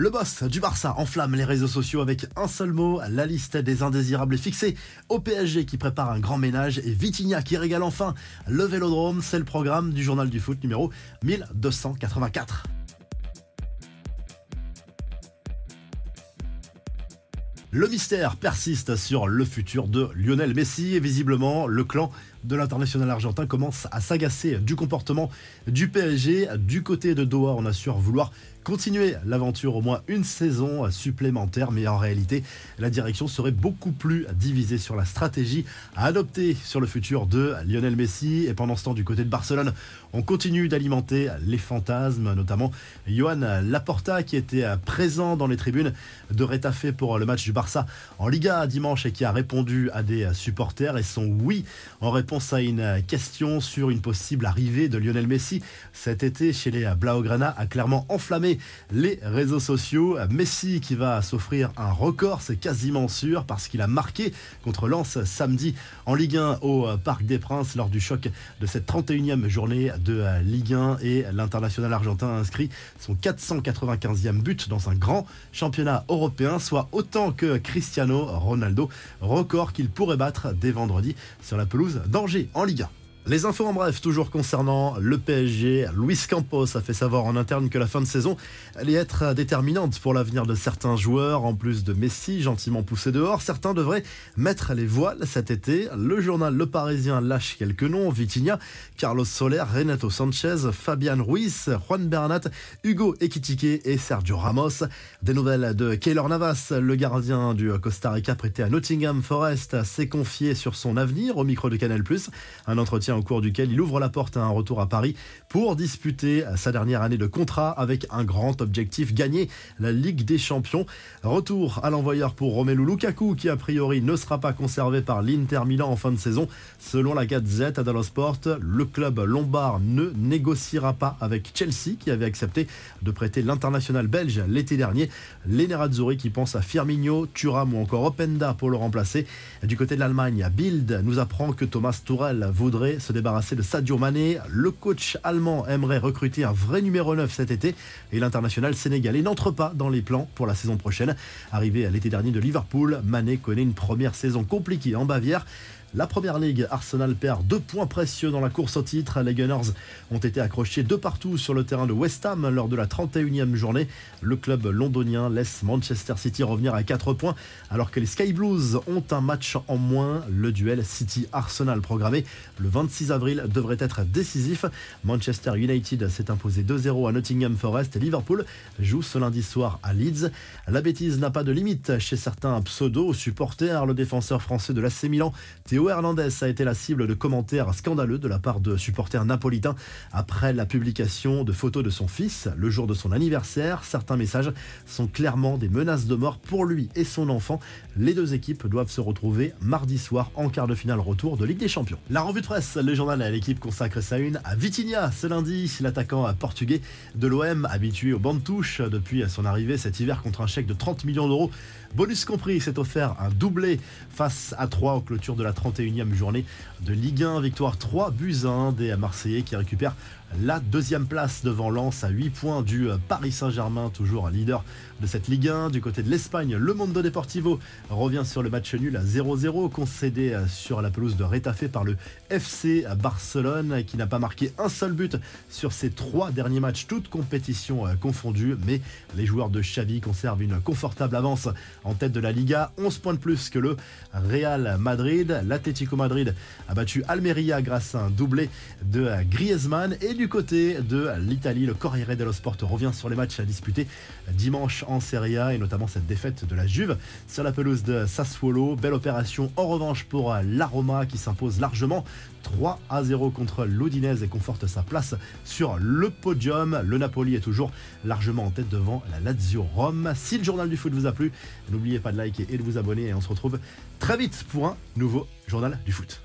Le boss du Barça enflamme les réseaux sociaux avec un seul mot, la liste des indésirables est fixée. Au PSG qui prépare un grand ménage et Vitinha qui régale enfin le Vélodrome, c'est le programme du journal du foot numéro 1284. Le mystère persiste sur le futur de Lionel Messi et visiblement le clan de l'international argentin commence à s'agacer du comportement du PSG. Du côté de Doha, on assure vouloir continuer l'aventure au moins une saison supplémentaire, mais en réalité, la direction serait beaucoup plus divisée sur la stratégie à adopter sur le futur de Lionel Messi. Et pendant ce temps, du côté de Barcelone, on continue d'alimenter les fantasmes, notamment Johan Laporta qui était présent dans les tribunes de Retafe pour le match du Barça en Liga dimanche et qui a répondu à des supporters et son oui en réponse à une question sur une possible arrivée de Lionel Messi cet été chez les Blaugrana a clairement enflammé. Les réseaux sociaux. Messi qui va s'offrir un record, c'est quasiment sûr, parce qu'il a marqué contre Lens samedi en Ligue 1 au Parc des Princes lors du choc de cette 31e journée de Ligue 1 et l'international argentin a inscrit son 495e but dans un grand championnat européen, soit autant que Cristiano Ronaldo, record qu'il pourrait battre dès vendredi sur la pelouse d'Angers en Ligue 1. Les infos en bref, toujours concernant le PSG. Luis Campos a fait savoir en interne que la fin de saison allait être déterminante pour l'avenir de certains joueurs. En plus de Messi, gentiment poussé dehors, certains devraient mettre les voiles cet été. Le journal Le Parisien lâche quelques noms Vitinha, Carlos Soler, Renato Sanchez, Fabian Ruiz, Juan Bernat, Hugo Ekitike et Sergio Ramos. Des nouvelles de Keylor Navas, le gardien du Costa Rica prêté à Nottingham Forest, s'est confié sur son avenir au micro de Canal+. Un entretien au cours duquel il ouvre la porte à un retour à Paris pour disputer sa dernière année de contrat avec un grand objectif, gagner la Ligue des Champions. Retour à l'envoyeur pour Romelu Lukaku qui a priori ne sera pas conservé par l'Inter Milan en fin de saison. Selon la Gazette dello Sport, le club lombard ne négociera pas avec Chelsea qui avait accepté de prêter l'international belge l'été dernier. Les Nerazzurri qui pensent à Firmino, Thuram ou encore Openda pour le remplacer. Du côté de l'Allemagne, Bild nous apprend que Thomas Tourel voudrait se débarrasser de Sadio Mané. Le coach allemand aimerait recruter un vrai numéro 9 cet été et l'international sénégalais n'entre pas dans les plans pour la saison prochaine. Arrivé à l'été dernier de Liverpool, Mané connaît une première saison compliquée en Bavière. La première ligue, Arsenal perd deux points précieux dans la course au titre. Les Gunners ont été accrochés de partout sur le terrain de West Ham lors de la 31e journée. Le club londonien laisse Manchester City revenir à 4 points alors que les Sky Blues ont un match en moins. Le duel City-Arsenal programmé le 26 avril devrait être décisif. Manchester United s'est imposé 2-0 à Nottingham Forest et Liverpool joue ce lundi soir à Leeds. La bêtise n'a pas de limite chez certains pseudo-supporters. Le défenseur français de l'AC Milan, Hernandez a été la cible de commentaires scandaleux de la part de supporters napolitains après la publication de photos de son fils le jour de son anniversaire. Certains messages sont clairement des menaces de mort pour lui et son enfant. Les deux équipes doivent se retrouver mardi soir en quart de finale retour de Ligue des Champions. La revue de presse, le journal à l'équipe consacre sa une à Vitinha ce lundi, l'attaquant portugais de l'OM habitué au banc de touche depuis son arrivée cet hiver contre un chèque de 30 millions d'euros. Bonus compris, s'est offert un doublé face à 3 aux clôtures de la 31e journée de Ligue 1. Victoire 3 buts 1 des Marseillais qui récupèrent la deuxième place devant Lens à 8 points du Paris Saint-Germain, toujours leader de cette Ligue 1. Du côté de l'Espagne, le Mondo Deportivo revient sur le match nul à 0-0 concédé sur la pelouse de Retafe par le FC Barcelone qui n'a pas marqué un seul but sur ses trois derniers matchs, toutes compétitions confondues. Mais les joueurs de Xavi conservent une confortable avance en tête de la Liga, 11 points de plus que le Real Madrid. L'Atlético Madrid a battu Almeria grâce à un doublé de Griezmann du côté de l'Italie, le Corriere dello Sport revient sur les matchs à disputer dimanche en Serie A et notamment cette défaite de la Juve sur la pelouse de Sassuolo. Belle opération en revanche pour la Roma qui s'impose largement 3 à 0 contre l'Udinese et conforte sa place sur le podium. Le Napoli est toujours largement en tête devant la Lazio Rome. Si le journal du foot vous a plu, n'oubliez pas de liker et de vous abonner et on se retrouve très vite pour un nouveau journal du foot.